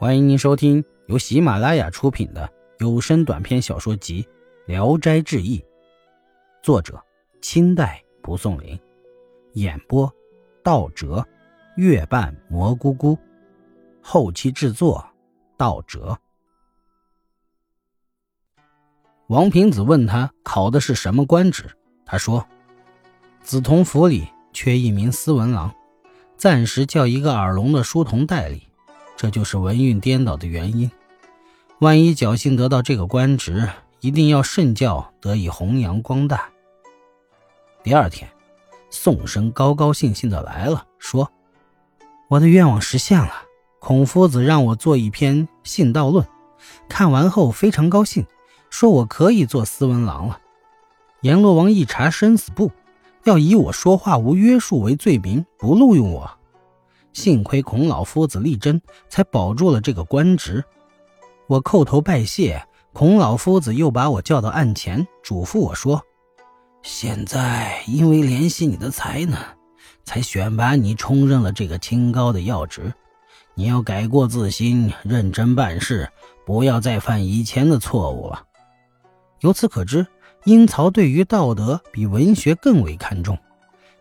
欢迎您收听由喜马拉雅出品的有声短篇小说集《聊斋志异》，作者清代蒲松龄，演播道哲、月半蘑菇菇，后期制作道哲。王平子问他考的是什么官职，他说：“梓潼府里缺一名司文郎，暂时叫一个耳聋的书童代理。”这就是文运颠倒的原因。万一侥幸得到这个官职，一定要慎教得以弘扬光大。第二天，宋生高高兴兴的来了，说：“我的愿望实现了。孔夫子让我做一篇信道论，看完后非常高兴，说我可以做司文郎了。阎罗王一查生死簿，要以我说话无约束为罪名，不录用我。”幸亏孔老夫子力争，才保住了这个官职。我叩头拜谢，孔老夫子又把我叫到案前，嘱咐我说：“现在因为怜惜你的才能，才选拔你充任了这个清高的要职。你要改过自新，认真办事，不要再犯以前的错误了。”由此可知，阴曹对于道德比文学更为看重。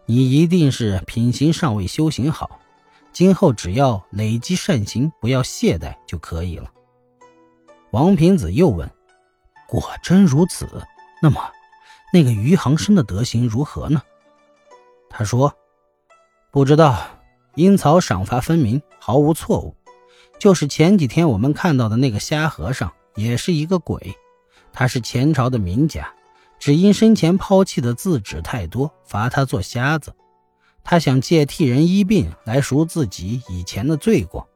你一定是品行尚未修行好。今后只要累积善行，不要懈怠就可以了。王平子又问：“果真如此？那么，那个余杭生的德行如何呢？”他说：“不知道。阴曹赏罚分明，毫无错误。就是前几天我们看到的那个瞎和尚，也是一个鬼。他是前朝的名家，只因生前抛弃的字纸太多，罚他做瞎子。”他想借替人医病来赎自己以前的罪过，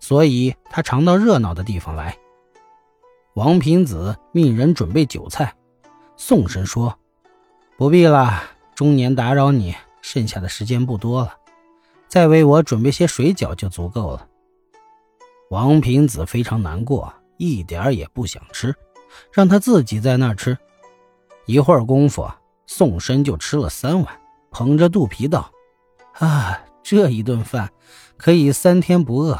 所以他常到热闹的地方来。王平子命人准备酒菜，宋生说：“不必了，中年打扰你，剩下的时间不多了，再为我准备些水饺就足够了。”王平子非常难过，一点也不想吃，让他自己在那儿吃。一会儿功夫，宋生就吃了三碗，捧着肚皮道。啊，这一顿饭可以三天不饿。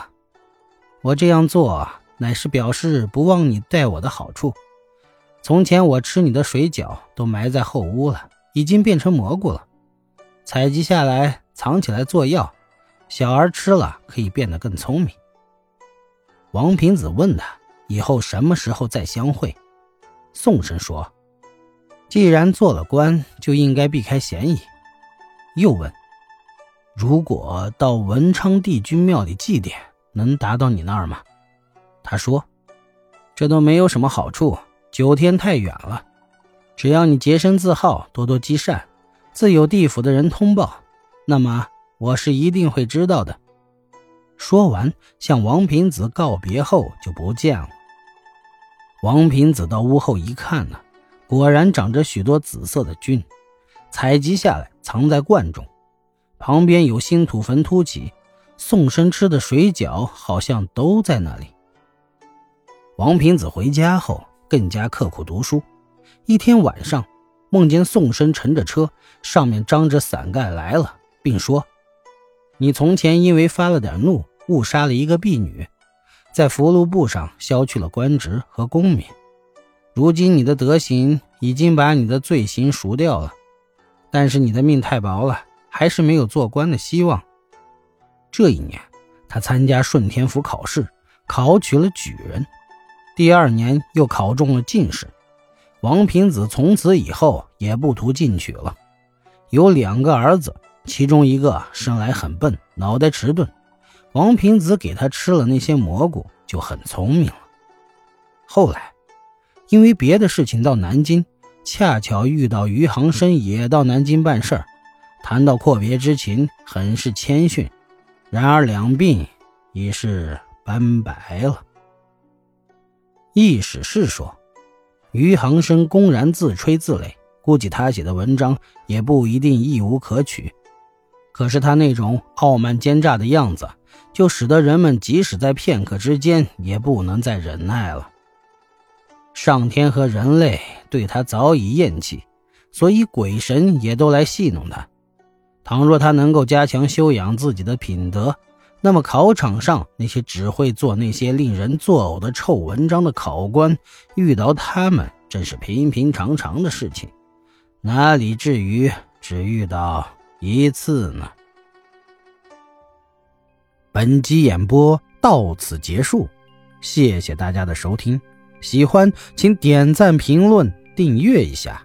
我这样做乃是表示不忘你待我的好处。从前我吃你的水饺都埋在后屋了，已经变成蘑菇了，采集下来藏起来做药，小儿吃了可以变得更聪明。王平子问他以后什么时候再相会。宋神说：“既然做了官，就应该避开嫌疑。”又问。如果到文昌帝君庙里祭奠，能达到你那儿吗？他说：“这都没有什么好处，九天太远了。只要你洁身自好，多多积善，自有地府的人通报，那么我是一定会知道的。”说完，向王平子告别后就不见了。王平子到屋后一看呢，果然长着许多紫色的菌，采集下来藏在罐中。旁边有新土坟凸起，宋生吃的水饺好像都在那里。王平子回家后更加刻苦读书。一天晚上，梦见宋生乘着车，上面张着伞盖来了，并说：“你从前因为发了点怒，误杀了一个婢女，在福禄簿上削去了官职和功名。如今你的德行已经把你的罪行赎掉了，但是你的命太薄了。”还是没有做官的希望。这一年，他参加顺天府考试，考取了举人。第二年又考中了进士。王平子从此以后也不图进取了。有两个儿子，其中一个生来很笨，脑袋迟钝。王平子给他吃了那些蘑菇，就很聪明了。后来，因为别的事情到南京，恰巧遇到余杭生也到南京办事儿。谈到阔别之情，很是谦逊。然而两鬓已是斑白了。意史是说，余杭生公然自吹自擂，估计他写的文章也不一定一无可取。可是他那种傲慢奸诈的样子，就使得人们即使在片刻之间也不能再忍耐了。上天和人类对他早已厌弃，所以鬼神也都来戏弄他。倘若他能够加强修养自己的品德，那么考场上那些只会做那些令人作呕的臭文章的考官，遇到他们真是平平常常的事情，哪里至于只遇到一次呢？本集演播到此结束，谢谢大家的收听，喜欢请点赞、评论、订阅一下。